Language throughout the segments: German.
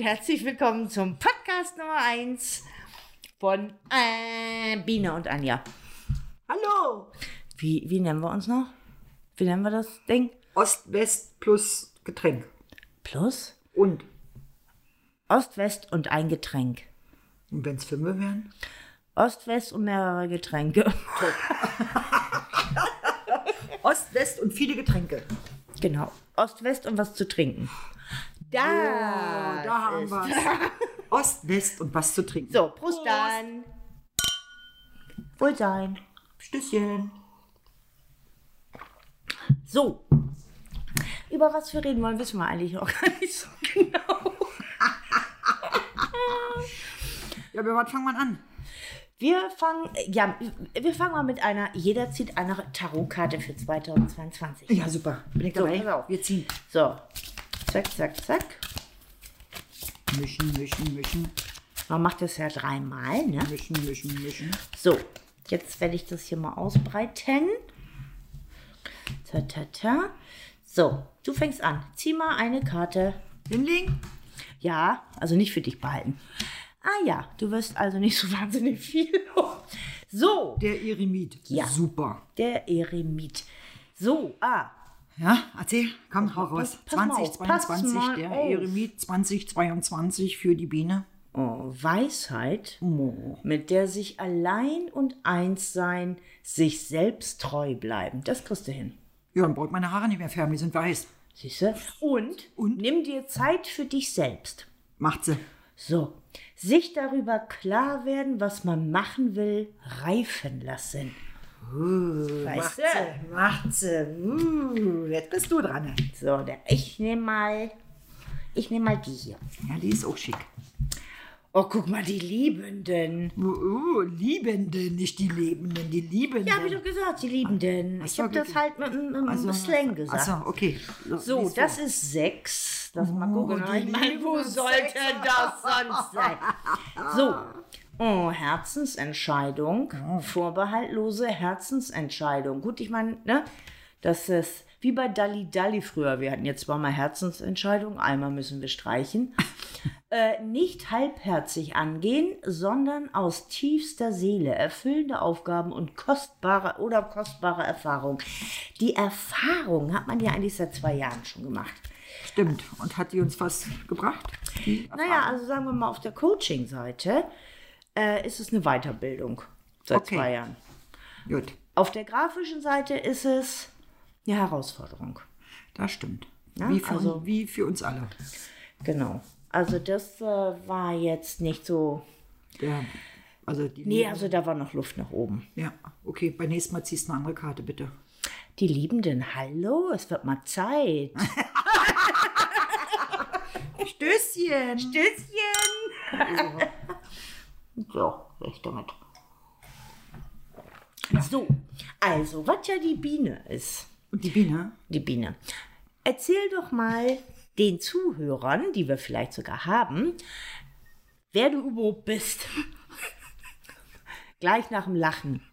herzlich willkommen zum Podcast Nummer 1 von äh, Biene und Anja. Hallo! Wie, wie nennen wir uns noch? Wie nennen wir das Ding? Ost-West plus Getränk. Plus? Und? Ost, West und ein Getränk. Und wenn es Filme wären? Ost, West und mehrere Getränke. Ost, West und viele Getränke. Genau. Ost, West und was zu trinken. Da, Oh, da haben ist- wir Ost, West und was zu trinken. So, Prost dann. Wohlsein. Stößchen. So. Über was wir reden wollen, wissen wir eigentlich noch gar nicht so genau. Ja, aber was fangen wir an? Wir fangen, ja, wir fangen mal mit einer, jeder zieht eine Tarotkarte für 2022. Ja, super. Bin ich So, dabei? Wir ziehen. So, zack, zack, zack. Mischen, mischen, mischen, Man macht das ja dreimal, ne? mischen, mischen, mischen. So, jetzt werde ich das hier mal ausbreiten. Ta, ta, ta. So, du fängst an. Zieh mal eine Karte. Hinlegen? Ja, also nicht für dich behalten. Ah ja, du wirst also nicht so wahnsinnig viel. So, Der Eremit. Ja. Super. der Eremit. So, ah, Ja, erzähl. Komm, hau raus. pass mal auf, pass 2022, mal der auf. Eremit 2022 für die Biene. oh, Weisheit, Oh. mit der sich allein und eins sein, sich selbst treu bleiben. Das kriegst du hin. Ja, dann braucht meine Haare nicht mehr färben, die sind weiß. Siehst du? Und, Und? nimm dir Zeit für dich selbst. Macht sie. So, sich darüber klar werden, was man machen will, reifen lassen. Weißt du? sie. Uh, jetzt bist du dran. So, ich nehme mal, ich nehme mal die hier. Ja, die ist auch schick. Oh, guck mal, die Liebenden. Uh, uh, Liebende, nicht die Lebenden, die Liebenden. Ja, hab ich doch gesagt, die Liebenden. Ach Ich so, habe das halt mit einem Also, Slang gesagt. Achso, okay. So, lies das ist sechs. Lass mal gucken. Ich meine, wo sollte Sechser. das sonst sein? So. Oh, Herzensentscheidung. Vorbehaltlose Herzensentscheidung. Gut, ich meine, ne? Das ist wie bei Dalli Dalli früher. Wir hatten jetzt zweimal Herzensentscheidung. Einmal müssen wir streichen. äh, nicht halbherzig angehen, sondern aus tiefster Seele erfüllende Aufgaben und kostbare oder kostbare Erfahrung. Die Erfahrung hat man ja eigentlich seit zwei Jahren schon gemacht. Stimmt. Und hat die uns was gebracht? Naja, also sagen wir mal auf der Coaching-Seite äh, ist es eine Weiterbildung seit Okay. zwei Jahren. Gut, Auf der grafischen Seite ist es eine Herausforderung. das stimmt. Ja, wie, für, also- wie für uns alle. Genau. Also das äh, war jetzt nicht so. Der, also die Nee, also da war noch Luft nach oben. Ja, okay. Beim nächsten Mal ziehst du eine andere Karte, bitte. Die Liebenden, hallo, es wird mal Zeit. Stößchen! Stößchen! So, recht damit. So, also, was ja die Biene ist. Die Biene? die Biene. Erzähl doch mal den Zuhörern, die wir vielleicht sogar haben, wer du überhaupt bist. Gleich nach dem Lachen.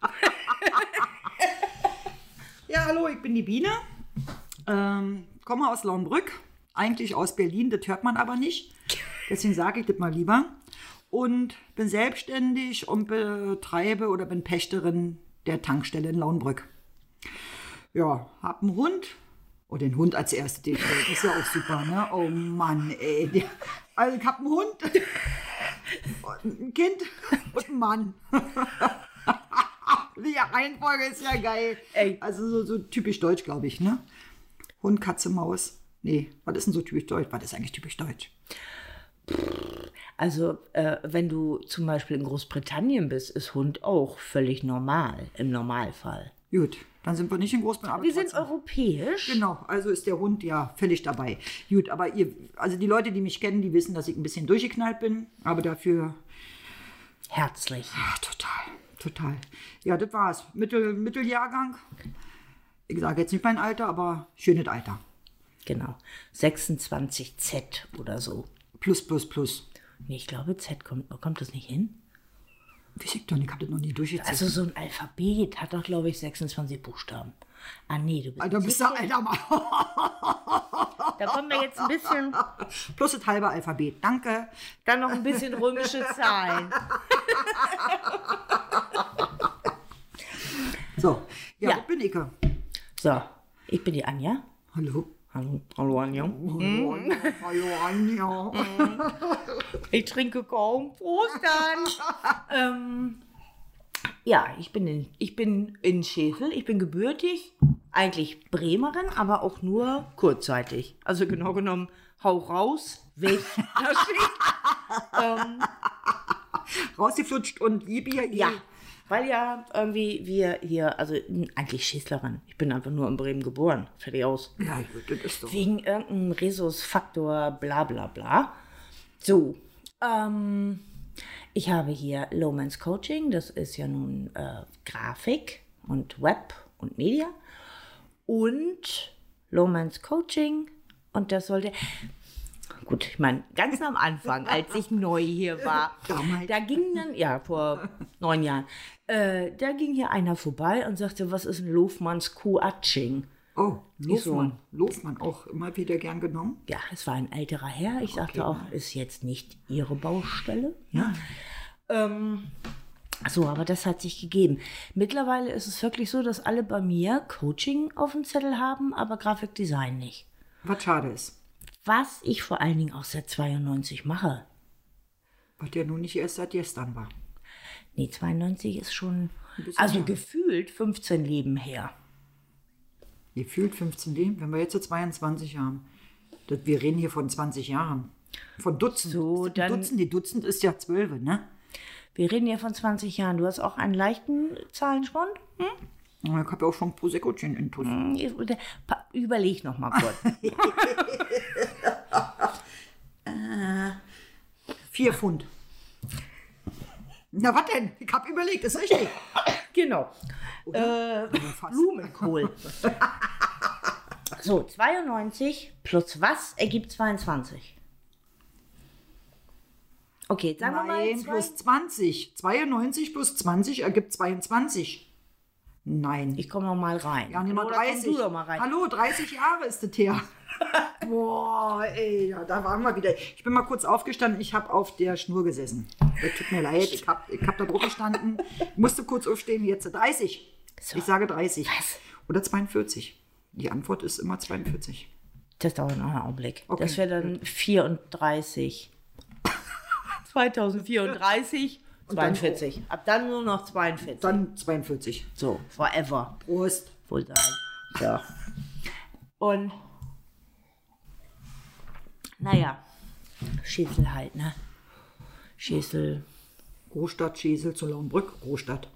Ja, hallo, ich bin die Biene. Ähm, komme aus Launbrück. Eigentlich aus Berlin, das hört man aber nicht. Deswegen sage ich das mal lieber. Und bin selbstständig und betreibe oder bin Pächterin der Tankstelle in Launbrück. Ja, hab einen Hund. Oh, den Hund als erste, den das ist ja auch super, ne? Oh Mann, ey. Also ich hab einen Hund, und ein Kind und einen Mann. Die Reihenfolge ist ja geil. Ey. Also so, so typisch deutsch, glaube ich, ne? Hund, Katze, Maus. Nee, was ist denn so typisch deutsch? Was ist eigentlich typisch deutsch? Also, äh, wenn du zum Beispiel in Großbritannien bist, ist Hund auch völlig normal, im Normalfall. Gut, dann sind wir nicht in Großbritannien. aber Wir sind europäisch. Genau, also ist der Hund ja völlig dabei. Gut, aber ihr, also die Leute, die mich kennen, die wissen, dass ich ein bisschen durchgeknallt bin, aber dafür, Herzlich. ah, total, total. Ja, das war's. Mittel, Mitteljahrgang. Ich sage jetzt nicht mein Alter, aber schönes Alter. Genau. 26Z oder so. Plus, plus, plus. Nee, ich glaube, Z kommt, kommt das nicht hin? Ich doch nicht, ich hab das noch nie durchgezählt. Also so ein Alphabet hat doch, glaube ich, 26 Buchstaben. Ah nee, du bist, Alter, bist du, Alter, mal. Da kommen wir jetzt ein bisschen, Plus das halbe Alphabet. Danke. dann noch ein bisschen römische Zahlen. So, ja, Ja. bin ich? So, ich bin die Anja. Hallo. Hallo, hallo Anja. Hallo, Anja. Hallo, Anja. Ich trinke kaum. Prost dann. ähm, ja, ich bin, in, ich bin in Schäfel. Ich bin gebürtig. Eigentlich Bremerin, aber auch nur kurzzeitig. Also genau genommen, hau raus, weg. Ähm, Rausgeflutscht und hier. ja, weil ja irgendwie wir hier, also eigentlich Schäßlerin. Ich bin einfach nur in Bremen geboren. Fertig aus. Ja, das ist so. Wegen irgendeinem Rhesusfaktor, bla bla bla. So, ähm, ich habe hier Lowmans Coaching, das ist ja nun äh, Grafik und Web und Media. Und Lowmans Coaching, und das sollte. Gut, ich meine, ganz am Anfang, als ich neu hier war, da ging dann, ja, vor neun Jahren, äh, da ging hier einer vorbei und sagte, was ist ein Lofmanns Kuatsching? Oh, Ist so. Lofmann. Lofmann auch immer wieder gern genommen. Ja, es war ein älterer Herr. Ich sagte auch, ist jetzt nicht Ihre Baustelle. Ja. Ähm, so, aber das hat sich gegeben. Mittlerweile ist es wirklich so, dass alle bei mir Coaching auf dem Zettel haben, aber Grafikdesign nicht. Was schade ist. Was ich vor allen Dingen auch seit 92 mache. Was ja nun nicht erst seit gestern war. Nee, 92 ist schon, also her. gefühlt 15 Leben her. Gefühlt 15 Leben, wenn wir jetzt so 22 haben. Das, wir reden hier von 20 Jahren. Von Dutzend. So, dann- Dutzend, die Dutzend ist ja 12, ne? Wir reden hier von 20 Jahren. Du hast auch einen leichten Zahlenschwund? Ich habe ja auch schon Prosecco-Gin in Tuss. Hm, Überleg noch mal kurz. Vier Pfund. Na, was denn? Ich habe überlegt, ist richtig. Genau. Äh. Blumenkohl. so, 92 plus was ergibt 22? Okay, sagen wir mal. Nein, zwei- plus 20. 92 plus 20 ergibt 22. Nein. Ich komme noch mal rein. Ja, nimm mal Oder komm 30. Du doch mal rein. Hallo, 30 Jahre ist das her. Boah, ey, ja, da waren wir wieder. Ich bin mal kurz aufgestanden, ich habe auf der Schnur gesessen. Das tut mir leid, ich habe ich hab da drauf gestanden, musste kurz aufstehen, jetzt 30. So. Ich sage 30. Was? Oder 42. Die Antwort ist immer 42. Das dauert noch einen Augenblick. Okay, Das wäre dann 34. 2034, Und dann 42. Ab dann nur noch 42. Dann 42. so, forever. Prost. wohl sein. Ja. Und naja, Schäsel halt, ne? Schäsel. Großstadt, Schesel zu Lauenbrück, Großstadt.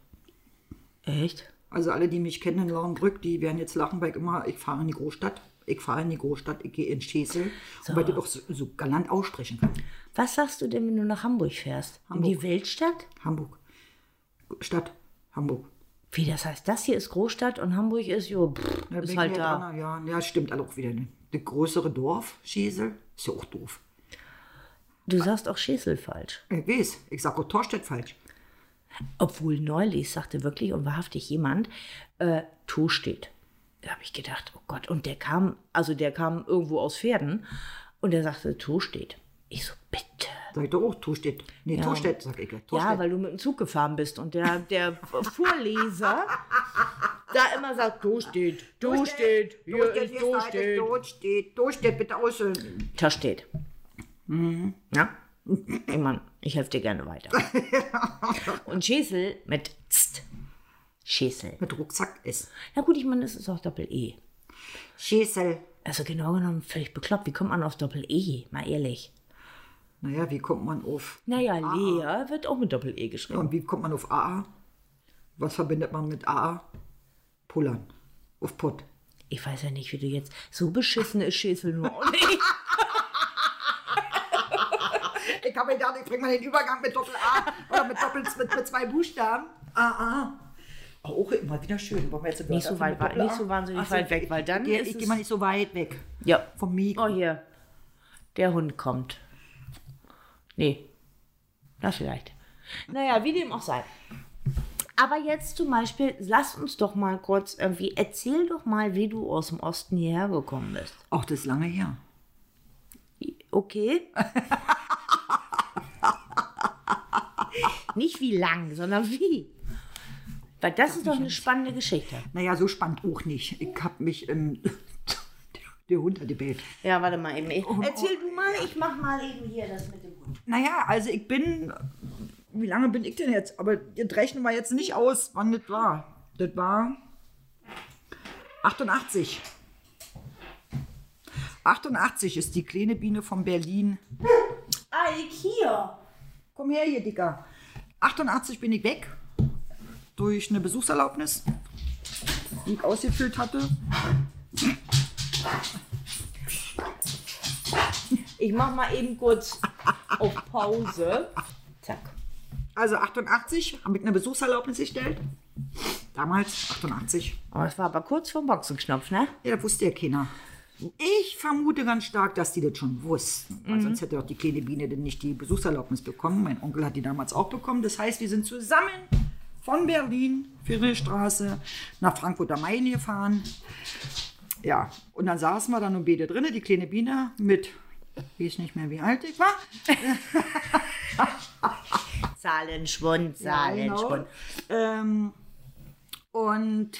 Echt? Also alle, die mich kennen in Lauenbrück, die werden jetzt lachen, weil ich immer, ich fahre in die Großstadt. Ich fahre in die Großstadt, ich gehe in Schesel. Und weil ich das auch so, so galant aussprechen kann. Was sagst du denn, wenn du nach Hamburg fährst? In die Weltstadt? Hamburg. Stadt, Hamburg. Wie, das heißt, das hier ist Großstadt und Hamburg ist, jo, pff, ist halt da. dran, Ja, ja, stimmt auch wieder. Ne? Das größere Dorf, Schesel, ist ja auch doof. Du sagst auch Schäsel falsch. Ich weiß, ich sag auch Torstedt falsch. Obwohl neulich sagte wirklich und wahrhaftig jemand, äh, Tu steht. Da habe ich gedacht, oh Gott, und der kam, also der kam irgendwo aus Pferden und der sagte, Tu steht. Ich so, bitte. Sag ich doch auch Torstedt. Nee, Torstedt, sag ich. Torstedt. Ja, weil du mit dem Zug gefahren bist und der, der Vorleser da immer sagt, Du steht, hier ist steht. Torstedt, Torstedt, bitte aussehen. Da steht. Ja? Ich Mann, ich helfe dir gerne weiter. Und Schäsel mit Zt. Schäsel. Mit Rucksack ist. Na gut, ich meine, das ist auch Doppel-E. Schesel. Also genau genommen völlig bekloppt. Wie kommt man auf Doppel-E? Mal ehrlich. Naja, wie kommt man auf? Naja, Lea wird auch mit Doppel-E geschrieben. Und wie kommt man auf AA? Was verbindet man mit AA? Pullern. Auf Pott. Ich weiß ja nicht, wie du jetzt. So beschissen ist Schäsel nur auch nicht. Ich habe gedacht, ich bringe mal den Übergang mit Doppel A oder mit Doppel mit, mit zwei Buchstaben. AA. Auch immer wieder schön. Wollen wir jetzt Nicht so weit- nicht so wahnsinnig Ach weit weg, weil dann ich, ich gehe mal nicht so weit weg Ja. vom Mikro. Oh, hier. Der Hund kommt. Nee. Na, vielleicht. Naja, wie dem auch sei. Aber jetzt zum Beispiel, lass uns doch mal kurz irgendwie, erzähl doch mal, wie du aus dem Osten hierher gekommen bist. Auch das ist lange her. Okay. Nicht wie lang, sondern wie. Weil das ist doch eine spannende Geschichte. Naja, so spannend auch nicht. Ich hab mich im. der Hund hat gebellt. Ja, warte mal eben. Ich, erzähl du mal, ich mach mal eben hier das mit dem. Naja, also ich bin. Wie lange bin ich denn jetzt? Aber jetzt rechnen wir jetzt nicht aus, wann das war. Das war 88. 88 ist die kleine Biene von Berlin. Ah, ich hier. Komm her hier, Dicker. 88 bin ich weg. Durch eine Besuchserlaubnis, die ich ausgefüllt hatte. Ich mach mal eben kurz auf Pause. Zack. Also 88 habe ich eine Besuchserlaubnis gestellt. Damals 88. Oh, es war aber kurz vorm Boxenknopf, ne? Ja, das wusste ja keiner. Ich vermute ganz stark, dass die das schon wussten. Weil sonst hätte doch die kleine Biene denn nicht die Besuchserlaubnis bekommen. Mein Onkel hat die damals auch bekommen. Das heißt, wir sind zusammen von Berlin, Friedrichstraße, nach Frankfurt am Main gefahren. Ja, und dann saßen wir dann um beide drinnen, die kleine Biene mit, weiß nicht mehr, wie alt ich war. Zahlenschwund, Ja, Zahlenschwund. genau. ähm, und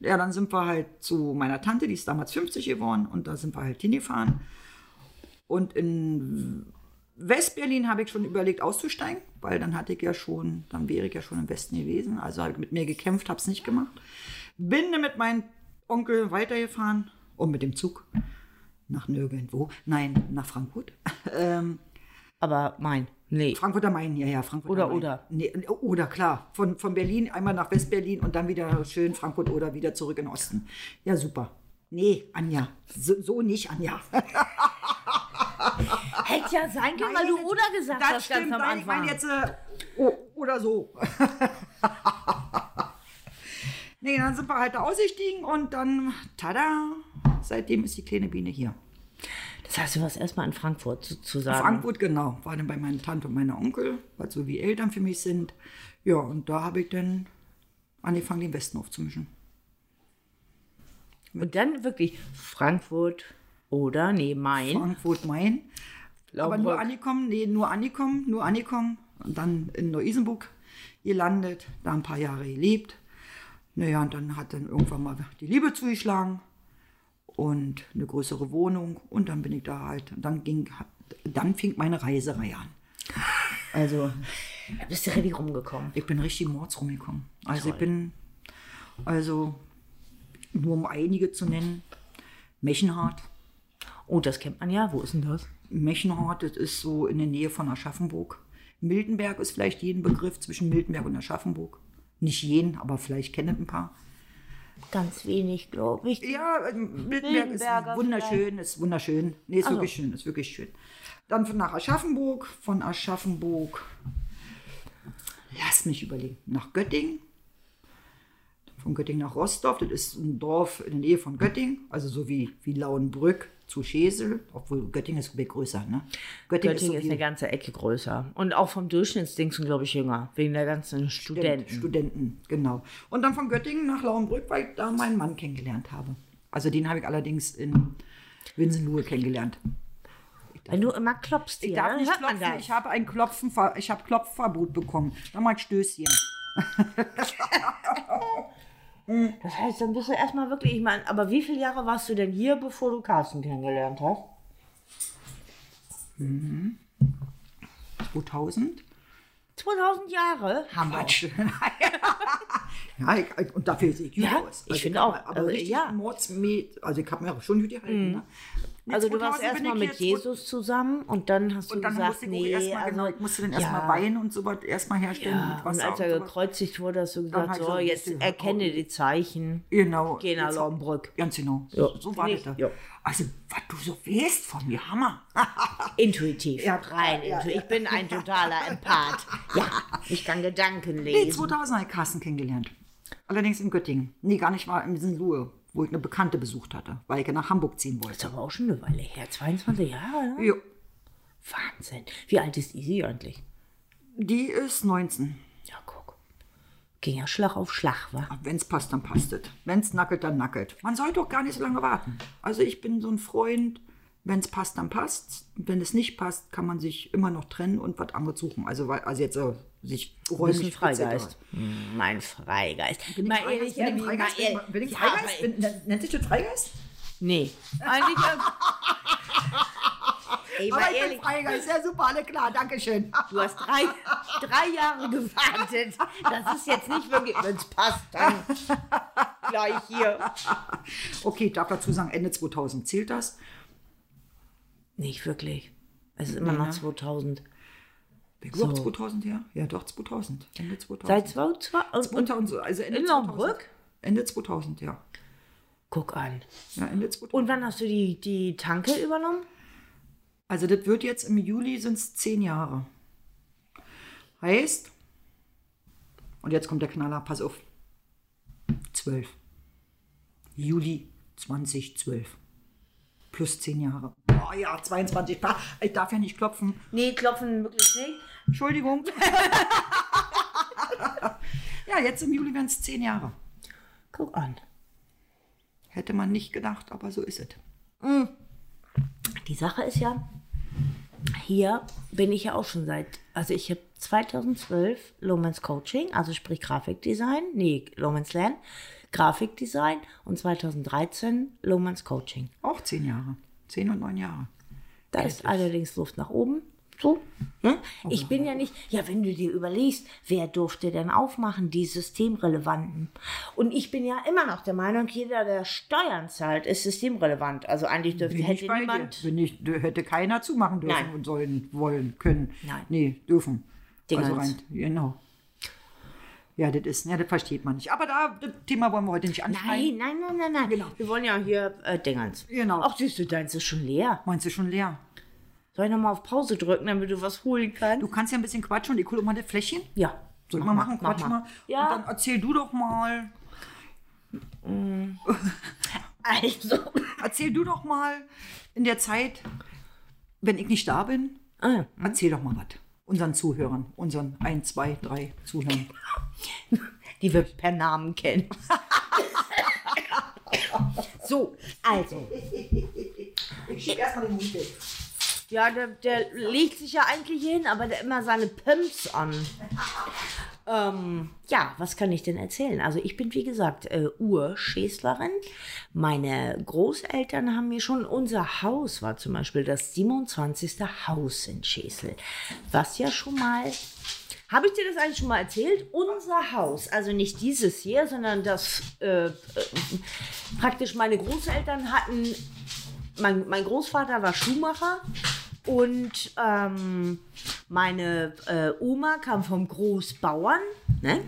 ja, dann sind wir halt zu meiner Tante, die ist damals 50 geworden, und da sind wir halt hingefahren. Und in Westberlin habe ich schon überlegt auszusteigen, weil dann hatte ich ja schon, dann wäre ich ja schon im Westen gewesen. Also habe ich mit mir gekämpft, habe es nicht gemacht. Bin mit meinem Onkel weitergefahren und mit dem Zug nach nirgendwo, nein, nach Frankfurt. ähm, Aber mein, nee. Frankfurt am Main, ja, ja, Frankfurt Oder, am Main. oder. Nee, oder, klar. Von, von Berlin einmal nach Westberlin und dann wieder schön Frankfurt oder wieder zurück in Osten. Ja, super. Nee, Anja. So, so nicht, Anja. Hätte ja sein können, weil du oder gesagt das hast ganz stimmt, am nein, ich Anfang. meine jetzt äh, oh, oder so. nee, dann sind wir halt da ausgestiegen und dann, tada, seitdem ist die kleine Biene hier. Das heißt, du warst erstmal in Frankfurt zu, sagen. Frankfurt, genau. War dann bei meiner Tante und meiner Onkel, weil so wie Eltern für mich sind. Ja, und da habe ich dann angefangen, den Westen aufzumischen. Und dann wirklich Frankfurt oder, nee, Main. Frankfurt, Main. Aber nur angekommen, nee, nur angekommen, nur angekommen. Und dann in Neu-Isenburg gelandet, da ein paar Jahre gelebt. Naja, und dann hat dann irgendwann mal die Liebe zugeschlagen und eine größere Wohnung. Und dann bin ich da halt, dann ging, dann fing meine Reiserei an. Also, Da bist du richtig rumgekommen. ich bin richtig mords rumgekommen. Also ich bin, also nur um einige zu nennen, Mechenhardt. Oh, das kennt man ja. Wo ist denn das? Mechenhardt, das ist so in der Nähe von Aschaffenburg. Miltenberg ist vielleicht jeden Begriff zwischen Miltenberg und Aschaffenburg. Nicht jeden, aber vielleicht kennen ein paar. Ganz wenig, glaube ich. Ja, äh, Miltenberg ist wunderschön, ist wunderschön. Nee, ist Also. wirklich schön, ist wirklich schön. Dann von nach Aschaffenburg, von Aschaffenburg, lass mich überlegen, nach Göttingen. Von Göttingen nach Rostorf, das ist ein Dorf in der Nähe von Göttingen, also so wie, wie Lauenbrück zu Schesel, obwohl Göttingen ist ein bisschen größer, ne? Göttingen so ist wie- eine ganze Ecke größer. Und auch vom Durchschnittsdingsen, glaube ich, jünger. Wegen der ganzen Studenten. Studenten. Studenten, genau. Und dann von Göttingen nach Lauenbrück, weil ich da meinen Mann kennengelernt habe. Also den habe ich allerdings in Winsenlohe kennengelernt. Wenn du immer klopfst hier, Ich darf ne? nicht hört man klopfen, das. ich habe ein Klopfen, ich habe Klopfverbot bekommen. Dann mal ein Stößchen. Das heißt, dann bist du erstmal wirklich, ich meine, aber wie viele Jahre warst du denn hier, bevor du Carsten kennengelernt hast? 2000. 2000 Jahre? Hammer. Ja, ich, und dafür sehe ich gut Ja, aus. ich Also finde hab auch, Aber also, richtig ja. Mordsmet, also ich habe mir auch schon gut gehalten. Ne? Nee, Also du warst 2000 bin erstmal mit Jesus zusammen und dann hast du Und dann gesagt, nee, erstmal, also, genau, ich musste dann ja, erstmal Wein und so was erstmal herstellen. Ja, mit und als er sowas. gekreuzigt wurde, hast du gesagt, so, so jetzt erkenne die Zeichen. Genau. Geh nach Laumbrück. Ganz genau. Ja, so war finde das ich, da. ja. Also, was du so weißt von mir, Hammer. Intuitiv, Ja, rein ja, intuitiv. Ich bin ein totaler Empath. Ja, ich kann Gedanken Nee, lesen. 2000 habe ich Carsten kennengelernt. Allerdings in Göttingen. Nee, gar nicht mal in Sinlohe, wo ich eine Bekannte besucht hatte, weil ich nach Hamburg ziehen ist wollte. aber auch schon eine Weile her. 22 Jahre, ne? Jo. Wahnsinn. Wie alt ist Isi eigentlich? Die ist 19. Ja, guck. Ging ja Schlag auf Schlag, wa? Wenn es passt, dann passt es. Wenn es nackelt, dann nackelt. Man sollte doch gar nicht so lange warten. Also ich bin so ein Freund, Wenn es passt, dann passt. Wenn es nicht passt, kann man sich immer noch trennen und was anderes suchen. Also, also jetzt äh, sich Du bist ein räumlich Freigeist. Hm, Mein Freigeist. Bin ich mal ehrlich, Bin mal Freigeist? Bin ehrlich. ich- bin ich Ja, Freigeist? Bin- nennt- sich das Freigeist? Nee. Eigentlich. Ey, mal Aber ich bin ehrlich, Freigeist, ja super, alle klar, Dankeschön. du hast drei, drei Jahre gewartet. Das ist jetzt nicht wirklich, wenn es passt, dann gleich hier. Okay, ich darf dazu sagen, Ende 2000 zählt das. Nicht wirklich. Es ist immer noch ne? 2000. Überhaupt So. 2000 her? Ja, doch, 2000. Ende 2000. Seit 2000? Und, und 2000, also Ende in 2000. Naumbrück? Ende 2000, ja. guck an. Ja, Ende 2000. Und wann hast du die, die Tanke übernommen? Also das wird jetzt im Juli sind es zehn Jahre. Heißt, und jetzt kommt der Knaller, pass auf, 12. Juli 2012. Plus zehn Jahre. Oh ja, 22. Pa- Ich darf ja nicht klopfen. Nee, klopfen wirklich nicht. Entschuldigung. ja, jetzt im Juli werden es zehn Jahre. Guck an. Hätte man nicht gedacht, aber so ist es. Die Sache ist ja, hier bin ich ja auch schon seit, also ich habe 2012 Lomans Coaching, also sprich Grafikdesign, nee, Lomans Lernen, Grafikdesign und 2013 Lomans Coaching. Auch zehn Jahre. Zehn und neun Jahre. Da ist allerdings Luft nach oben. So. Ne? Ich bin ja nicht, ja, wenn du dir überlegst, wer durfte denn aufmachen, die systemrelevanten? Und ich bin ja immer noch der Meinung, jeder, der Steuern zahlt, ist systemrelevant. Also eigentlich dürfte, Bin ich hätte niemand. Bin ich, hätte keiner zumachen dürfen Nein. und sollen, wollen, können. Nein. Nee, dürfen. Dingens. Also rein, genau. Ja, das ist, ja, das versteht man nicht. Aber da, das Thema wollen wir heute nicht anschneiden. Nein, nein, nein, nein, nein. Wir wollen ja hier äh, Dingens. Genau. Ach, siehst du, deins ist schon leer. Meinst du schon leer? Soll ich nochmal auf Pause drücken, damit du was holen kannst? Du kannst ja ein bisschen quatschen und ich hole mal das Fläschchen. ja. Soll ich mal machen? mach Quatsch mal. Ja. Und dann erzähl du doch mal. Also. Erzähl du doch mal in der Zeit, wenn ich nicht da bin, Ah, erzähl doch mal was. Unseren Zuhörern, unseren ein, zwei, drei Zuhörern. die wir per Namen kennen. so, also. Ich schieb erstmal den Hund weg. Ja, der, der legt sich ja eigentlich hin, aber der immer seine Pimps an. Ähm, ja, was kann ich denn erzählen? Also ich bin, wie gesagt, äh, Urschäslerin. Meine Großeltern haben mir schon, unser Haus war zum Beispiel das 27. Haus in Schäsel. Was ja schon mal, habe ich dir das eigentlich schon mal erzählt? Unser Haus, also nicht dieses hier, sondern das, äh, äh, praktisch meine Großeltern hatten mein, mein Großvater war Schuhmacher und ähm, meine äh, Oma kam vom Großbauern. Ne?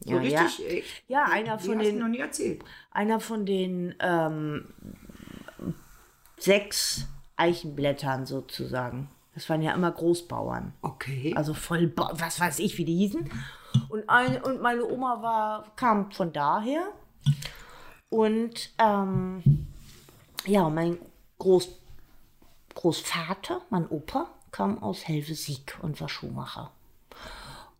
So Ja, richtig? ja. ey, Ja, einer von den- noch nie erzählt. Einer von den ähm, sechs Eichenblättern sozusagen. Das waren ja immer Großbauern. Okay. Also voll, was weiß ich, wie die hießen. Und, ein, und meine Oma war, kam von daher. Und ähm, ja, mein Groß, Großvater, mein Opa, kam aus Helvesiek und war Schuhmacher.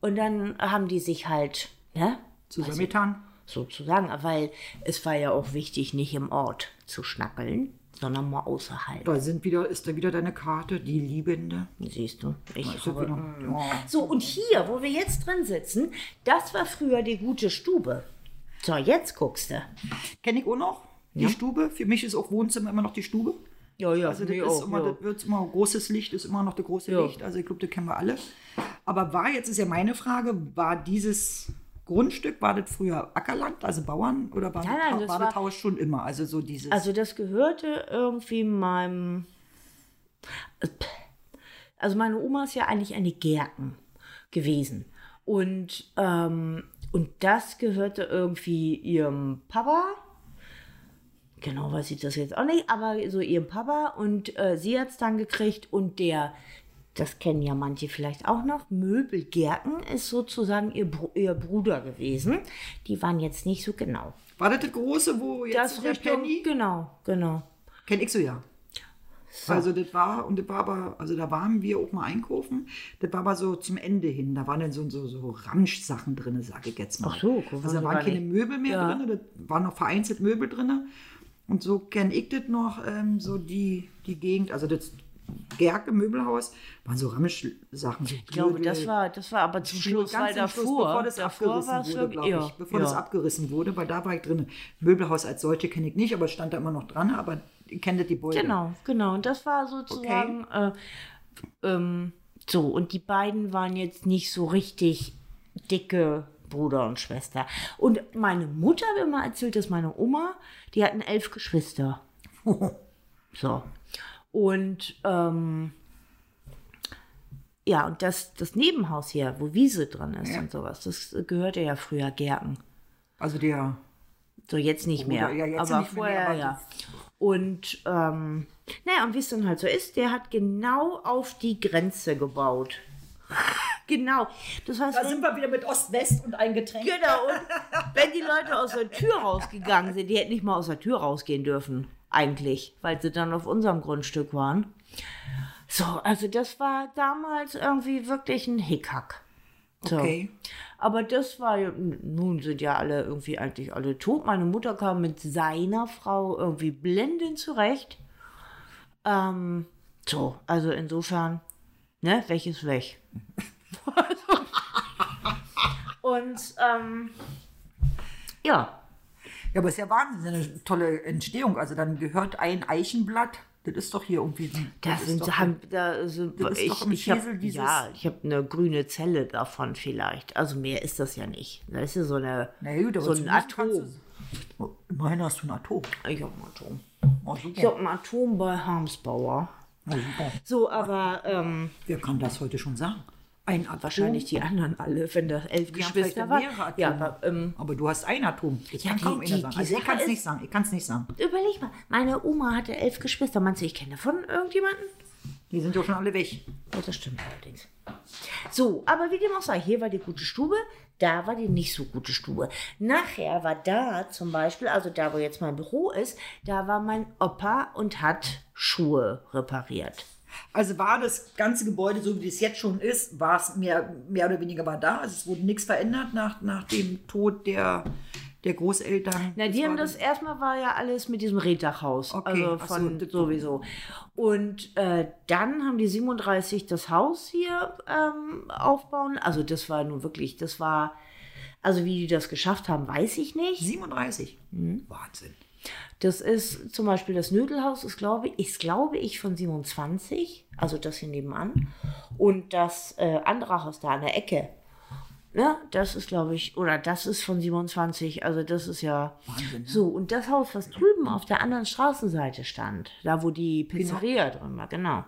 Und dann haben die sich halt, ne, Zusammengetan. sozusagen, weil es war ja auch wichtig, nicht im Ort zu schnackeln, sondern mal außerhalb. Da sind wieder, ist da wieder deine Karte, die Liebende. Siehst du, ich habe, wieder, ja. So, und hier, wo wir jetzt drin sitzen, das war früher die gute Stube. So, jetzt guckst du. Kenne ich auch noch. Die Stube. Für mich ist auch Wohnzimmer immer noch die Stube. Ja, ja, Also das, ist immer, das wird immer großes Licht, ist immer noch das große Ja. Licht. Also ich glaube, das kennen wir alle. Aber war, jetzt ist ja meine Frage, war dieses Grundstück, war das früher Ackerland, also Bauern, oder war, Nein, das, nein, das war war- das Haus schon immer? Also so dieses. Also das gehörte irgendwie meinem... Also meine Oma ist ja eigentlich eine Gärten gewesen. Und, ähm, und das gehörte irgendwie ihrem Papa. Genau weiß ich das jetzt auch nicht, aber so ihrem Papa. Und äh, sie hat es dann gekriegt. Und der, das kennen ja manche vielleicht auch noch, Möbelgärten ist sozusagen ihr, ihr Bruder gewesen. Die waren jetzt nicht so genau. war das das große, wo jetzt Das der Richtung, Penny? genau, genau. Kenn ich so, ja. Also das war, und das war aber, also da waren wir auch mal einkaufen. Das war aber so zum Ende hin. Da waren dann so, so, so Ramsch-Sachen drin, sage ich jetzt mal. Ach so, mal, Also da so waren keine nicht. Möbel mehr Ja. drin, da waren noch vereinzelt Möbel drin. Und so kenne ich das noch, ähm, so die, die Gegend, also das Gerke Möbelhaus, waren so Rammisch-Sachen. So Ich glaube, das war, das war aber zum Schluss, weil davor, Schluss, bevor das davor abgerissen wurde, glaube ja, ich. Bevor ja. das abgerissen wurde, weil da war ich drin. Möbelhaus als solche kenne ich nicht, aber es stand da immer noch dran, aber ich kenne die Beute. Genau, genau. Und das war sozusagen äh, ähm, so. Und die beiden waren jetzt nicht so richtig dicke Bruder und Schwester. Und meine Mutter hat mir mal erzählt, dass meine Oma, die hatten elf Geschwister. So. Und ähm, ja, und das, das Nebenhaus hier, wo Wiese drin ist und sowas, das gehörte ja früher Gärten. Also der, So, jetzt nicht mehr. ja, jetzt aber nicht mehr, vorher, aber ja. Und, ähm, naja, und wie es dann halt so ist, der hat genau auf die Grenze gebaut. Genau. Das heißt, da sind wir wieder mit Ost-West und ein Getränk. genau, und wenn die Leute aus der Tür rausgegangen sind, die hätten nicht mal aus der Tür rausgehen dürfen, eigentlich, weil sie dann auf unserem Grundstück waren. So, also das war damals irgendwie wirklich ein Hickhack. So. Okay. Aber das war, nun sind ja alle irgendwie eigentlich alle tot. Meine Mutter kam mit seiner Frau irgendwie blendend zurecht. Ähm, so, also insofern, ne, welches weg. Und, ähm, ja, Ja, aber es ist ja Wahnsinn, eine tolle Entstehung. Also dann gehört ein Eichenblatt, das ist doch hier irgendwie. das ist sind, doch- haben, da, sind, das ich, doch ich hab, dieses- ja, ich habe eine grüne Zelle davon vielleicht. Also mehr ist das ja nicht. Das ist ja so eine, Na gut, so ein Atom. Immerhin hast du ein Atom. Ich habe ein Atom. Oh. Ich habe ein Atom bei Harmsbauer. Oh. So, aber ähm, Wer kann das heute schon sagen? Ein Atom. wahrscheinlich die anderen alle, wenn das elf Die Geschwister waren. Ja, aber ähm, aber du hast ein Atom. Das Ja, kann die- kaum die- sagen. Also ich kann es nicht sagen. Ich kann es nicht sagen. überleg mal, meine Oma hatte elf Geschwister. Meinst du, ich kenne von irgendjemanden? Die sind ja schon alle weg. Ja, das stimmt allerdings. So, aber wie dem auch sei, hier war die gute Stube, da war die nicht so gute Stube. Nachher war da zum Beispiel, also da, wo jetzt mein Büro ist, da war mein Opa und hat Schuhe repariert. Also war das ganze Gebäude, so wie es jetzt schon ist, war es mehr, mehr oder weniger war da. Also es wurde nichts verändert nach, nach dem Tod der, der Großeltern. Na, die war haben das erstmal war ja alles mit diesem Reddachhaus. Okay, Also so, von das- sowieso. Und äh, dann haben die 37 das Haus hier ähm, aufbauen. Also das war nun wirklich, das war, also wie die das geschafft haben, weiß ich nicht. 37. Mhm. Wahnsinn. Das ist zum Beispiel das Nödelhaus, ist glaube, ist, glaube ich von 27, also das hier nebenan. Und das äh, andere Haus da an der Ecke, ne, das ist glaube ich, oder das ist von 27, also das ist ja Wahnsinn, ne? so. Und das Haus, was drüben auf der anderen Straßenseite stand, da wo die Pizzeria drin war, genau,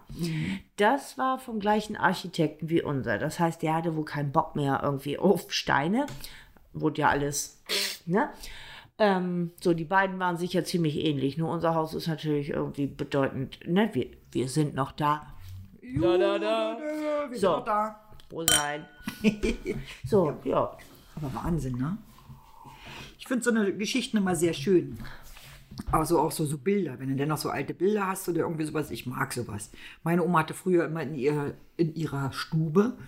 das war vom gleichen Architekten wie unser. Das heißt, der hatte wohl keinen Bock mehr irgendwie auf Steine, wurde ja alles, ne? Ähm, so, die beiden waren sicher ziemlich ähnlich. Nur unser Haus ist natürlich irgendwie bedeutend, ne? Wir, wir sind noch da. Da, da, da. Wir So. sind noch da. Wo sein? so, ja. Aber Wahnsinn, ne? Ich finde so eine Geschichten immer sehr schön. Also auch so, so Bilder, wenn du denn noch so alte Bilder hast oder irgendwie sowas, ich mag sowas. Meine Oma hatte früher immer in, ihr, in ihrer Stube,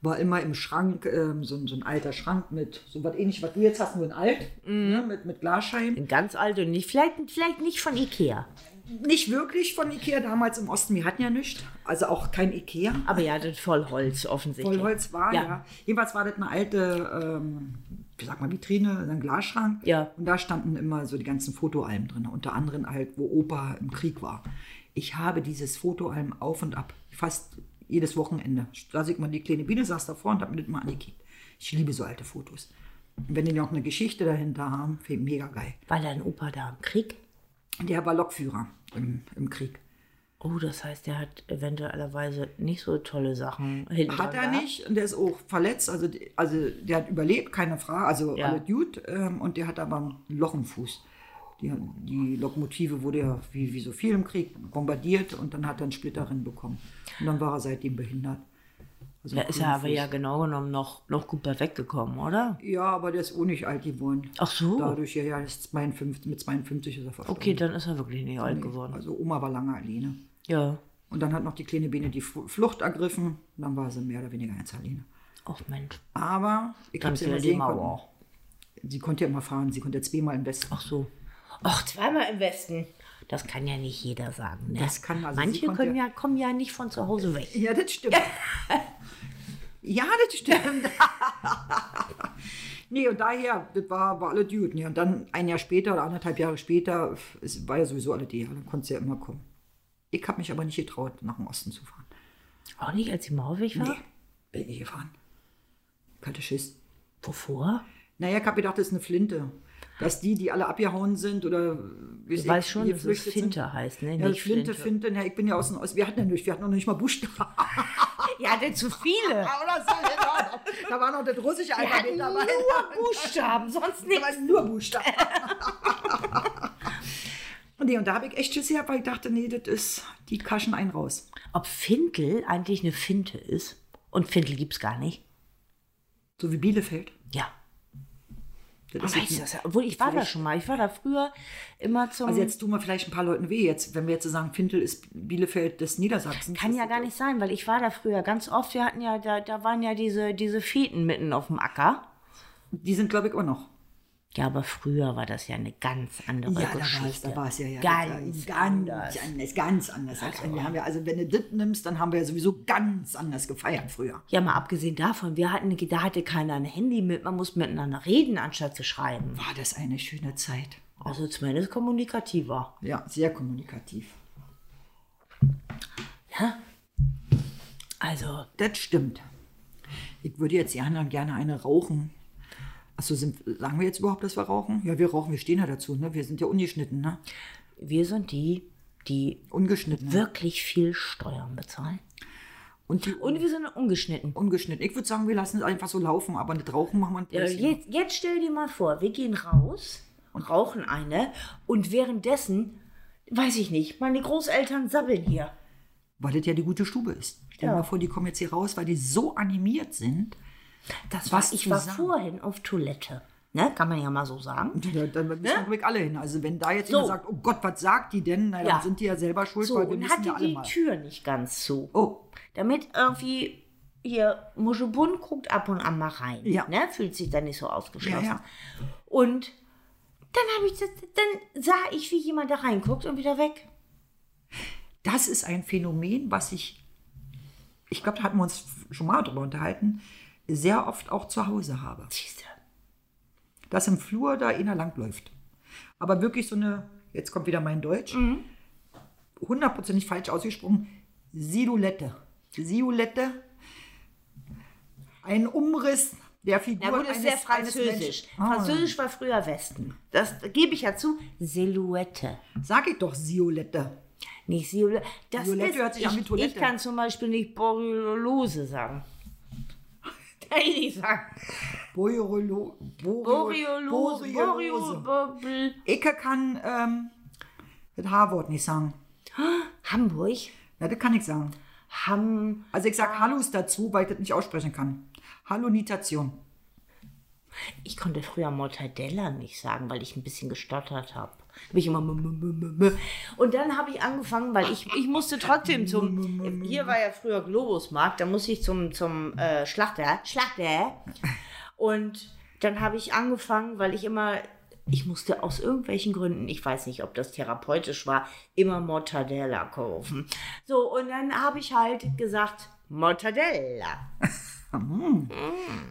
war immer im Schrank, ähm, so, ein- so ein alter Schrank mit so was ähnlich, was du jetzt hast, nur in alt, ne, mit, mit Glasscheiben. Ein ganz alt und nicht, vielleicht, vielleicht nicht von Ikea. Nicht wirklich von Ikea, damals im Osten, wir hatten ja nichts, also auch kein Ikea. Aber ja, das Vollholz offensichtlich. Vollholz war, ja. Ja. Jedenfalls war das eine alte, ähm, wie sag mal, Vitrine, ein Glasschrank. Ja. Und da standen immer so die ganzen Fotoalben drin, unter anderem halt, wo Opa im Krieg war. Ich habe dieses Fotoalbum auf und ab, fast jedes Wochenende. Da sieht man die kleine Biene, saß davor und hat mir das mal angekickt. Ich liebe so alte Fotos. Und wenn die noch eine Geschichte dahinter haben, finde ich mega geil. War dein Opa da im Krieg? Der war Lokführer im, im Krieg. Oh, das heißt, der hat eventuellerweise nicht so tolle Sachen hinter. Hat er nicht und der ist auch verletzt. Also, also der hat überlebt, keine Frage. Also Ja. alle gut. Ähm, und der hat aber ein Loch im Fuß. Die, die Lokomotive wurde ja wie, wie so viel im Krieg bombardiert und dann hat er einen Splitter drin bekommen. Und dann war er seitdem behindert. Also Da ist er aber Fuß. ja genau genommen noch, noch gut bei weggekommen, oder? Ja, aber der ist auch nicht alt geworden. Ach so. Dadurch, ja, ja, ist 52, mit 52 ist er verstorben. Okay, dann ist er wirklich nicht alt geworden. Also Oma war lange alleine. Ja. Und dann hat noch die kleine Biene die Flucht ergriffen. Und dann war sie mehr oder weniger ganz alleine. Ach Mensch. Aber ich habe sie immer fiel die sehen können. Sie konnte ja immer fahren. Sie konnte ja zweimal im Westen. Ach so. Och, zweimal im Westen. Das kann ja nicht jeder sagen. Ne? Das kann- also Manche können ja, kommen ja nicht von zu Hause weg. Ja, das stimmt. ja, das stimmt. nee, und daher, das war, war alles gut. Nee, und dann ein Jahr später oder anderthalb Jahre später, es war ja sowieso alle die, dann konnte es ja immer kommen. Ich habe mich aber nicht getraut, nach dem Osten zu fahren. Auch nicht, als die Mauer weg war? Nee, bin ich gefahren. Ich hatte Schiss. Wovor? Naja, ich habe gedacht, das ist eine Flinte. Dass die, die alle abgehauen sind oder wie Ich weiß schon, dass es geflüchtet sind. Finte heißt, ne? Ja, nicht Flinte, Flinte. Finte. Ja, ich bin ja aus dem Osten. Wir hatten ja nicht, wir hatten noch nicht mal Buchstaben. Ja, denn zu viele. Da war noch das russische Alphabet nur dabei. Buchstaben, sonst Da nichts. waren nur Buchstaben. und, nee, und da habe ich echt Schiss gehabt, weil ich dachte, nee, das ist, die kaschen einen raus. Ob Fintel eigentlich eine Finte ist? Und Fintel gibt's gar nicht. So wie Bielefeld. Ja. Das Man ist weiß jetzt- das ja. Obwohl, ich war da schon mal. Ich war da früher immer zum... Also jetzt tun wir vielleicht ein paar Leuten weh. Jetzt, wenn wir jetzt so sagen, Fintel ist Bielefeld des Niedersachsens. Kann ja gar nicht sein, weil ich war da früher ganz oft. Wir hatten ja, da, da waren ja diese, diese Feten mitten auf dem Acker. Die sind, glaube ich, immer noch. Ja, aber früher war das ja eine ganz andere Ja, da war es, Geschichte. da war es ja, ja. Ganz ganz anders. anders. Ganz anders. Also, wir haben ja, also wenn du das nimmst, dann haben wir ja sowieso ganz anders gefeiert früher. Ja, mal abgesehen davon, wir hatten, da hatte keiner ein Handy mit, man musste miteinander reden, anstatt zu schreiben. War das eine schöne Zeit. Also zumindest kommunikativer. Ja, sehr kommunikativ. Also, Das stimmt. Ich würde jetzt gerne, gerne eine rauchen. Achso, sind, sagen wir jetzt überhaupt, dass wir rauchen? Ja, wir rauchen, wir stehen ja dazu, ne? Wir sind ja ungeschnitten, ne? wir sind die, die Ungeschnitten. wirklich viel Steuern bezahlen. Und die Und wir sind ungeschnitten. ungeschnitten. Ich würde sagen, wir lassen es einfach so laufen, aber nicht rauchen machen wir ein Ja, jetzt, jetzt stell dir mal vor, wir gehen raus und rauchen eine und währenddessen, weiß ich nicht, meine Großeltern sabbeln hier. Weil das ja die gute Stube ist. Stell dir Ja. mal vor, die kommen jetzt hier raus, weil die so animiert sind. Das Was war, ich war sagen. vorhin auf Toilette. Ne? Kann man ja mal so sagen. Da, dann müssen wir glaub ich, alle hin. Also wenn da jetzt So. jemand sagt, oh Gott, was sagt die denn? Na, dann Ja. sind die ja selber schuld, So, weil wir und hatte ja die mal. Tür nicht ganz zu. Oh, Damit irgendwie hier Muschelbund guckt ab und an mal rein. Ja. Ne? Fühlt sich dann nicht so ausgeschlossen. Ja, ja. Und dann habe ich das, dann sah ich, wie jemand da reinguckt und wieder weg. das ist ein Phänomen, was ich, ich glaube, da hatten wir uns schon mal drüber unterhalten, sehr oft auch zu Hause habe. Siehste. Dass im Flur da einer langläuft. Aber wirklich so eine, jetzt kommt wieder mein Deutsch, Mhm. hundertprozentig falsch ausgesprochen, Silhouette. Silhouette, ein Umriss der Figur Na gut, ist sehr eines, eines französisch. Ah, Französisch war früher Westen. Das gebe ich ja zu. Silhouette. Sag ich doch Silhouette. Nicht Silhouette. Das Violette ist, hört sich an wie ich, Toilette. ich kann zum Beispiel nicht Boreolose sagen. Kann ich nicht sagen. Boreolo, Boreolose. Boreolose. Boreolose. Ich kann ähm, das H-Wort nicht sagen. Hamburg. Ja, das kann ich sagen. Ham. Also ich sag Hallus dazu, weil ich das nicht aussprechen kann. Hallonitation. Ich konnte früher Mortadella nicht sagen, weil ich ein bisschen gestottert habe. Hab ich immer und dann habe ich angefangen, weil ich, ich musste trotzdem zum hier war ja früher Globusmarkt, da musste ich zum zum äh, Schlachter Schlachter und dann habe ich angefangen, weil ich immer ich musste aus irgendwelchen Gründen, ich weiß nicht, ob das therapeutisch war, immer Mortadella kaufen. So und dann habe ich halt gesagt Mortadella.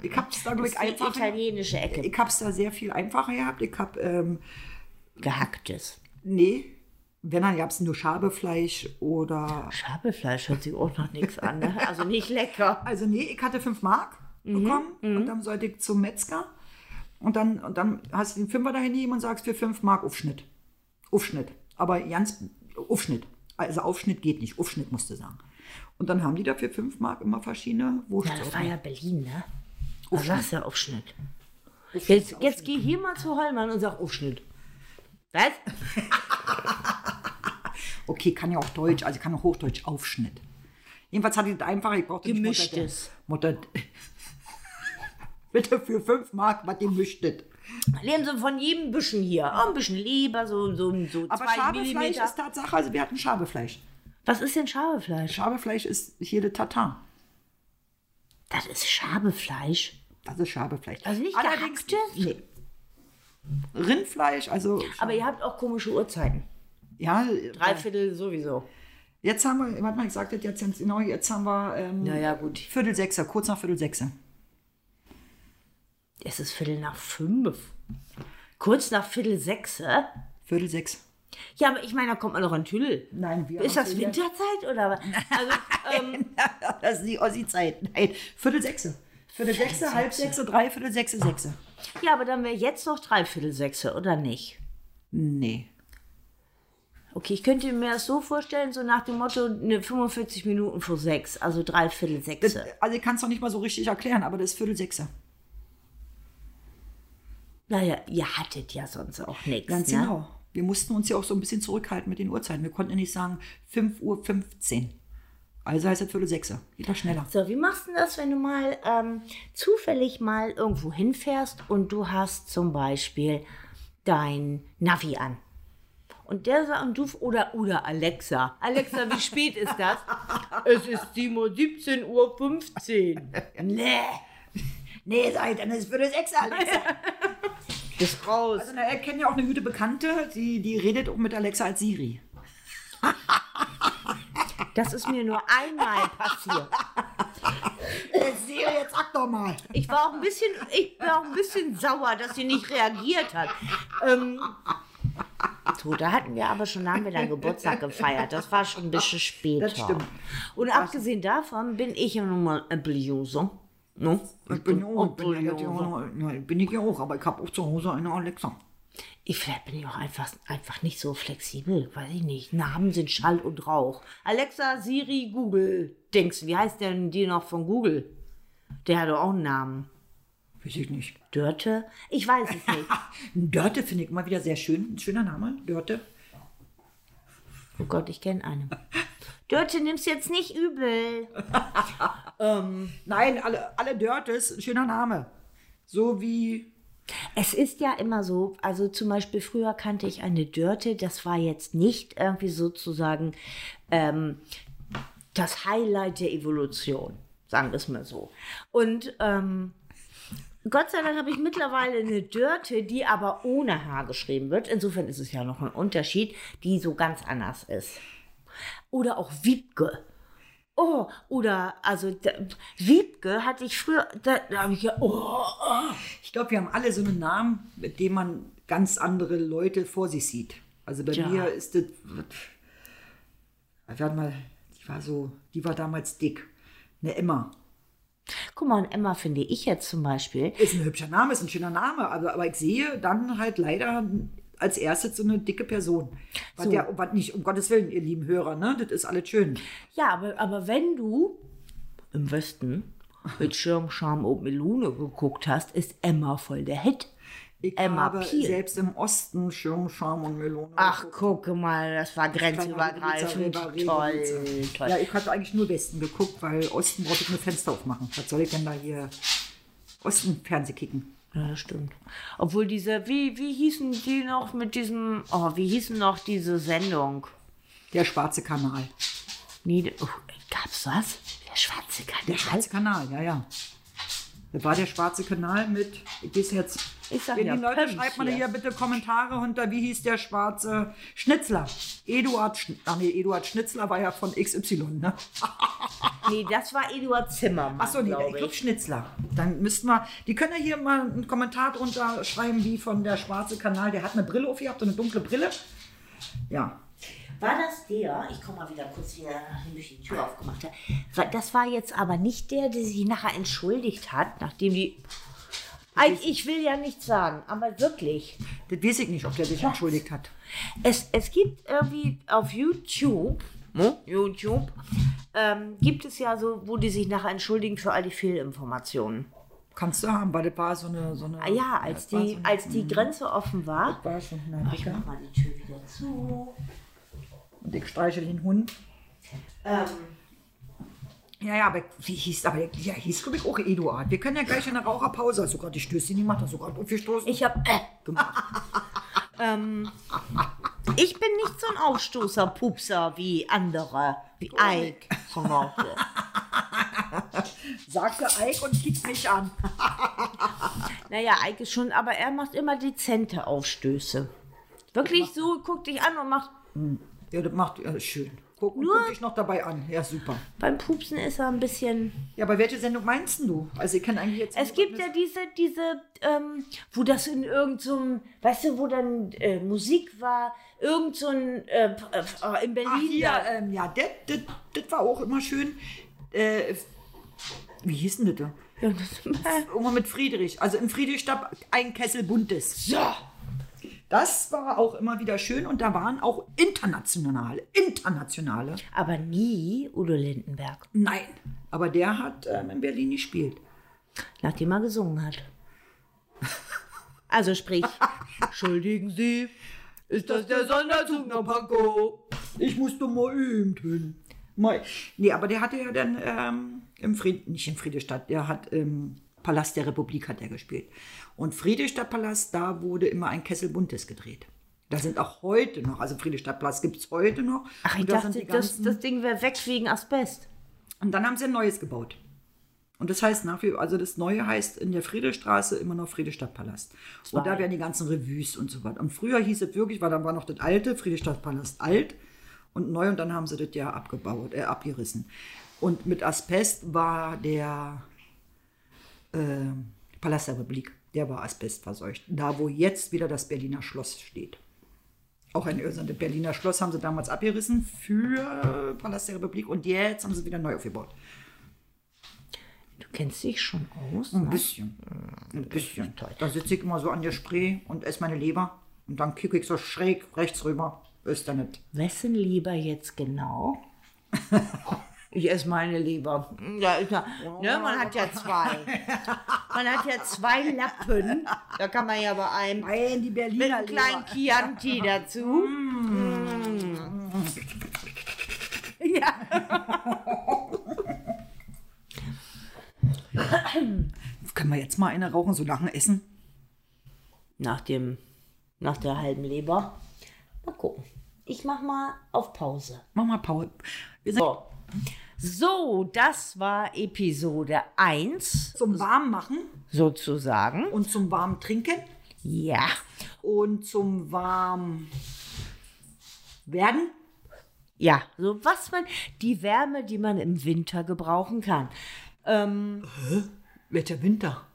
Ich hab's da, glaube ich, einfacher. italienische Ecke. Ich hab's da sehr viel einfacher gehabt. Ich hab, ähm, Gehacktes. nee, wenn dann gab's nur Schabefleisch oder. Schabelfleisch hört sich auch noch nichts an. Ne? Also nicht lecker. Also nee, ich hatte 5 Mark Mhm, bekommen und dann sollte ich zum Metzger. Und dann, und dann hast du den Fünfer dahin gegeben und sagst für 5 Mark Aufschnitt. Aufschnitt. Aber ganz Aufschnitt. Also Aufschnitt geht nicht, Aufschnitt musst du sagen. Und dann haben die da für 5 Mark immer verschiedene Ja, das war Wurstsorten. ja Berlin, ne? Da sagst du Aufschnitt. Jetzt, jetzt geh hier mal zu Hollmann und sag Aufschnitt. Was? Okay, kann ja auch Deutsch, also kann auch Hochdeutsch Aufschnitt. Jedenfalls hatte ich das einfacher, ich brauchte nicht Gemischtes. Mutter, Mutter Bitte für 5 Mark was gemischtes. Nehmen Sie von jedem bisschen hier. Oh, ein bisschen Leber, so, so, so Aber zwei Schabefleisch Millimeter. ist Tatsache, also wir hatten Schabefleisch. Was ist denn Schabefleisch? Schabefleisch ist hier der Tatar. Das ist Schabefleisch. Das ist Schabefleisch. Also nicht Allerdings, gehacktes? Nee. Rindfleisch, also Aber ihr habt auch komische Uhrzeiten. ja, Dreiviertel sowieso. jetzt haben wir, warte mal, ich sagte jetzt ganz genau, jetzt haben wir ähm, Ja, ja, gut. Viertel sechser, kurz nach Viertel sechser. Es ist Viertel nach fünf. Kurz nach Viertel sechs? Viertel sechs. Ja, aber ich meine, da kommt man doch an Tüdel. Nein, wir Ist das Winterzeit oder was? Also, ähm, das ist die Ossi-Zeit. Nein, Viertel sechse. Viertel sechse, halb sechse, drei, Viertel sechse, sechse. ja, aber dann wäre jetzt noch Dreiviertel sechse, oder nicht? Nee. Okay, ich könnte mir das so vorstellen, so nach dem Motto, ne, 45 Minuten vor sechs, also Dreiviertel Das, sechse. also ich kann es noch nicht mal so richtig erklären, aber das ist Viertel sechse. Naja, ihr hattet ja sonst auch nichts. Ganz ne? genau. Wir mussten uns ja auch so ein bisschen zurückhalten mit den Uhrzeiten. Wir konnten ja nicht sagen 5.15 Uhr. Also heißt es Viertel sechse. Geht doch schneller. So, wie machst du das, wenn du mal ähm, zufällig mal irgendwo hinfährst und du hast zum Beispiel dein Navi an? Und der sagt, und du, oder, oder Alexa. Alexa, wie spät ist das? es ist 17.15 Uhr. nee, Nee, sag ich, dann ist es Viertel sechse, Alexa. ist raus. Also, na, er kennt ja auch eine gute Bekannte, die, die redet auch mit Alexa als Siri. Das ist mir nur einmal passiert. Siri, jetzt sag doch mal. Ich war auch ein bisschen, ich war auch ein bisschen sauer, dass sie nicht reagiert hat. Ähm, so, da hatten wir aber schon, da haben wir dann Geburtstag gefeiert. Das war schon ein bisschen später. Das stimmt. Und abgesehen davon bin ich ja nun mal ein Bluse. Ne? Ich bin, ja auch, bin, ja, bin ich ja auch, aber ich habe auch zu Hause eine Alexa. Ich vielleicht bin ich auch einfach, einfach nicht so flexibel. Weiß ich nicht. Namen sind Schall und Rauch. Alexa, Siri, Google. Denkst du, wie heißt denn die noch von Google? Der hat doch auch einen Namen. Weiß ich nicht. Dörte? Ich weiß es nicht. Dörte finde ich immer wieder sehr schön. Ein schöner Name, Dörte. Oh Gott, ich kenne einen. Dörte, nimm's jetzt nicht übel. Nein, alle, alle Dörtes, ein schöner Name. So wie, Es ist ja immer so, also zum Beispiel früher kannte ich eine Dörte, das war jetzt nicht irgendwie sozusagen ähm, das Highlight der Evolution, sagen wir es mal so. Und ähm, Gott sei Dank habe ich mittlerweile eine Dörte, die aber ohne H geschrieben wird. Insofern ist es ja noch ein Unterschied, die so ganz anders ist. Oder auch Wiebke. Oh, oder, also, da, Wiebke hatte ich früher, da, da habe ich ja, oh, ich glaube, wir haben alle so einen Namen, mit dem man ganz andere Leute vor sich sieht. Also bei Ja. mir ist das, warte mal, die war so, die war damals dick. Eine Emma. Guck mal, und Emma finde ich jetzt zum Beispiel. Ist ein hübscher Name, ist ein schöner Name, aber, aber ich sehe dann halt leider als erstes so eine dicke Person. Was, So. ja, was nicht, um Gottes Willen, ihr lieben Hörer, ne? Das ist alles schön. Ja, aber, aber wenn du im Westen mit Schirm, Scham und Melone geguckt hast, ist Emma voll der Hit. Ich Emma habe Piel. selbst im Osten Schirm, Scham und Melone. Ach, geguckt. gucke mal, das war grenzübergreifend. Toll, toll. Ja, ich hatte eigentlich nur Westen geguckt, weil Osten brauchte ich nur Fenster aufmachen. Was soll ich denn da hier Osten-Fernseh kicken? Ja, das stimmt. Obwohl diese, wie, wie hießen die noch mit diesem, oh, wie hießen noch diese Sendung? Der schwarze Kanal. Nieder oh, gab's was? Der schwarze Kanal. Der schwarze Kanal, ja, ja. Das war der schwarze Kanal mit, ich jetzt, Ich sag wenn ja, die Leute Pumps schreibt mal hier. bitte Kommentare unter, wie hieß der schwarze Schnitzler? Eduard, Schn ach nee, Eduard Schnitzler war ja von XY, ne? Nee, das war Eduard Zimmermann. Achso, nee, glaub ich glaube Schnitzler. Dann müssten wir, die können ja hier mal einen Kommentar drunter schreiben, wie von der schwarze Kanal, der hat eine Brille aufgehabt, so eine dunkle Brille. Ja, War das der? Ich komme mal wieder kurz hier, nachdem ich die Tür aufgemacht habe. Das war jetzt aber nicht der, der sich nachher entschuldigt hat, nachdem die. Ei, Ich will ja nichts sagen, aber wirklich. das weiß ich nicht, ob der sich entschuldigt hat. Es, es gibt irgendwie auf YouTube, ne, YouTube, ähm, gibt es ja so, wo die sich nachher entschuldigen für all die Fehlinformationen. Kannst du haben, weil das war so eine. So eine Ah ja, als die, so als die Grenze offen war. war schon eine Ich mach mal die Tür wieder zu. Und ich streiche den Hund. Ähm, Ja, ja, aber wie hieß, aber ja, hieß glaube ich auch Eduard. Wir können ja gleich in der Raucherpause, du gerade die Stößchen gemacht, hast du gerade aufgestoßen? Ich habe äh gemacht. ähm, ich bin nicht so ein Aufstoßer, Pupser wie andere, wie Ike zum Beispiel. sagte Eik und kickt mich an. Naja, eigentlich schon, aber er macht immer dezente Aufstöße. Wirklich so, guckt dich an und macht. Ja, das macht ja, schön. Guck, Nur- guck dich noch dabei an. Ja, super. Beim Pupsen ist er ein bisschen. Ja, aber welche Sendung meinst du? Also ich kann eigentlich jetzt... Es gibt ja diese, diese, ähm, wo das in irgendeinem, weißt du, wo dann äh, Musik war, irgend so ein, äh, p- äh, in Berlin. Ach, da- ähm, ja, das war auch immer schön. Äh, wie hieß denn das? da? Ja, das, Irgendwann mit Friedrich. Also im Friedrichstab ein Kessel Buntes. so. Das war auch immer wieder schön und da waren auch internationale, internationale. Aber nie Udo Lindenberg, Nein, aber der hat ähm, in Berlin gespielt. nachdem er gesungen hat. Also sprich, entschuldigen Sie, ist das der Sonderzug nach Pankow? Ich musste mal eben hin. Mal. Nee, aber der hatte ja dann ähm, im Fried nicht in Friedrichstadt, der hat im Palast der Republik hat er gespielt. Und Friedrichstadtpalast, da wurde immer ein Kessel Buntes gedreht. Da sind auch heute noch, also Friedrichstadtpalast gibt es heute noch. Ach, ich Und da dachte, die das, ganzen- das Ding wäre weg wegen Asbest. Und dann haben sie ein neues gebaut. Und das heißt nach wie also das Neue heißt in der Friedrichstraße immer noch Friedrichstadtpalast. Und da werden die ganzen Revues und so weiter. Und früher hieß es wirklich, weil dann war noch das alte, Friedrichstadtpalast alt und neu und dann haben sie das ja abgebaut, äh, abgerissen. Und mit Asbest war der äh, Palast der Republik, der war asbestverseucht. Da, wo jetzt wieder das Berliner Schloss steht. Auch ein Irrsinn. Das Berliner Schloss haben sie damals abgerissen für Palast der Republik und jetzt haben sie wieder neu aufgebaut. Du kennst dich schon aus? Ein bisschen. Ein bisschen. Da sitze ich immer so an der Spree und esse meine Leber und dann kicke ich so schräg rechts rüber. Ist dann nicht. Wessen lieber jetzt genau? Ich esse meine Leber. Ja, ist ja, ne, man hat ja zwei. Man hat ja zwei Lappen. Da kann man ja bei einem Nein, die mit Berliner einem kleinen Chianti dazu. Ja. Können wir jetzt mal eine rauchen, so nach dem Essen? Nach dem, nach der halben Leber. Mal gucken. Ich mach mal auf Pause. Mach mal Paul. Wir sind So. So, das war Episode 1 zum Warmmachen sozusagen. und zum warmen Trinken Ja. und zum warm werden. Ja, so was man, die Wärme, die man im Winter gebrauchen kann. Ähm, Welcher Winter?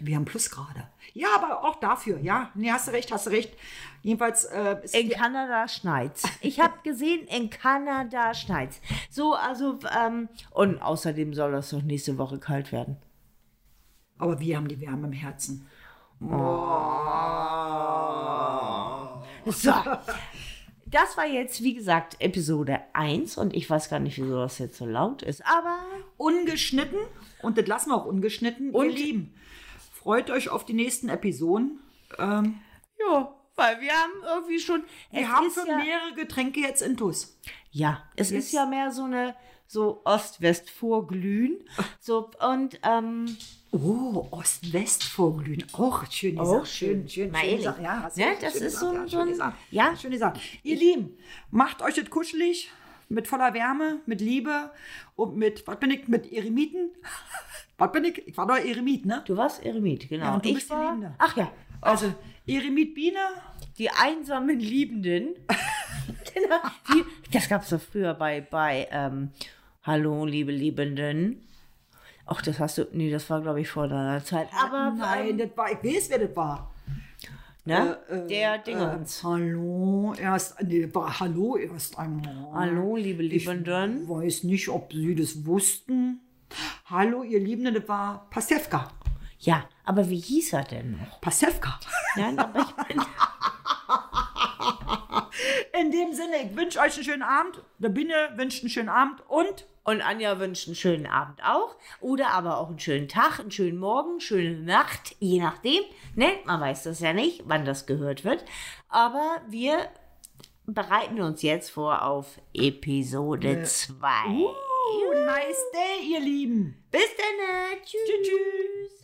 Wir haben Plusgrade. Ja, aber auch dafür, ja. Nee, hast du recht, hast du recht. Jedenfalls äh, in Kanada schneit's. Ich habe gesehen, in Kanada schneit's. So, also, ähm, und außerdem soll das doch nächste Woche kalt werden. aber wir haben die Wärme im Herzen. So. Das war jetzt, wie gesagt, Episode 1 und ich weiß gar nicht, wieso das jetzt so laut ist, aber Ungeschnitten und das lassen wir auch ungeschnitten. Und- Ihr Lieben, freut euch auf die nächsten Episoden. Ähm, ja, weil wir haben irgendwie schon. wir haben für ja, mehrere Getränke jetzt Intus. Ja, es ist ja mehr so eine so Ost-West vorglühen. So und ähm, Oh, Ost-West-Vorglühen. Auch schön Auch schön. schön, schön ehrlich. gesagt. Ja, Ne, das schön ist gesagt, so ein- ja, so schön ein- gesagt. ja. Schön gesagt. Ihr Lieben, macht euch das kuschelig, mit voller Wärme, mit Liebe und mit, was bin ich, mit Eremiten? was bin ich? Ich war doch Eremit, ne? du warst Eremit, genau. Ja, und du ich bist war, Liebende. Ach ja, Also, Eremit Biene, die einsamen Liebenden. genau, die, das gab es doch früher bei, bei ähm, Hallo, liebe Liebenden. Ach, das hast du, nee, das war, glaube ich, vor deiner Zeit. Aber, Nein, ähm, das war, ich weiß, wer das war. Ne, Äh, äh, der Dingens. Äh, hallo, erst, nee, Hallo erst einmal. Hallo, liebe Liebenden. Ich weiß nicht, ob Sie das wussten. Hallo, ihr Liebenden, das war Pastewka. Ja, aber wie hieß er denn noch? Pastewka. Nein, aber ich bin, In dem Sinne, ich wünsche euch einen schönen Abend. Der Binne wünscht einen schönen Abend und Und Anja wünscht einen schönen Abend auch. Oder aber auch einen schönen Tag, einen schönen Morgen, schöne Nacht, je nachdem. Ne? Man weiß das ja nicht, wann das gehört wird. Aber wir bereiten uns jetzt vor auf Episode 2. uh, nice day, ihr Lieben. Bis dann. Tschüss. Tschüss.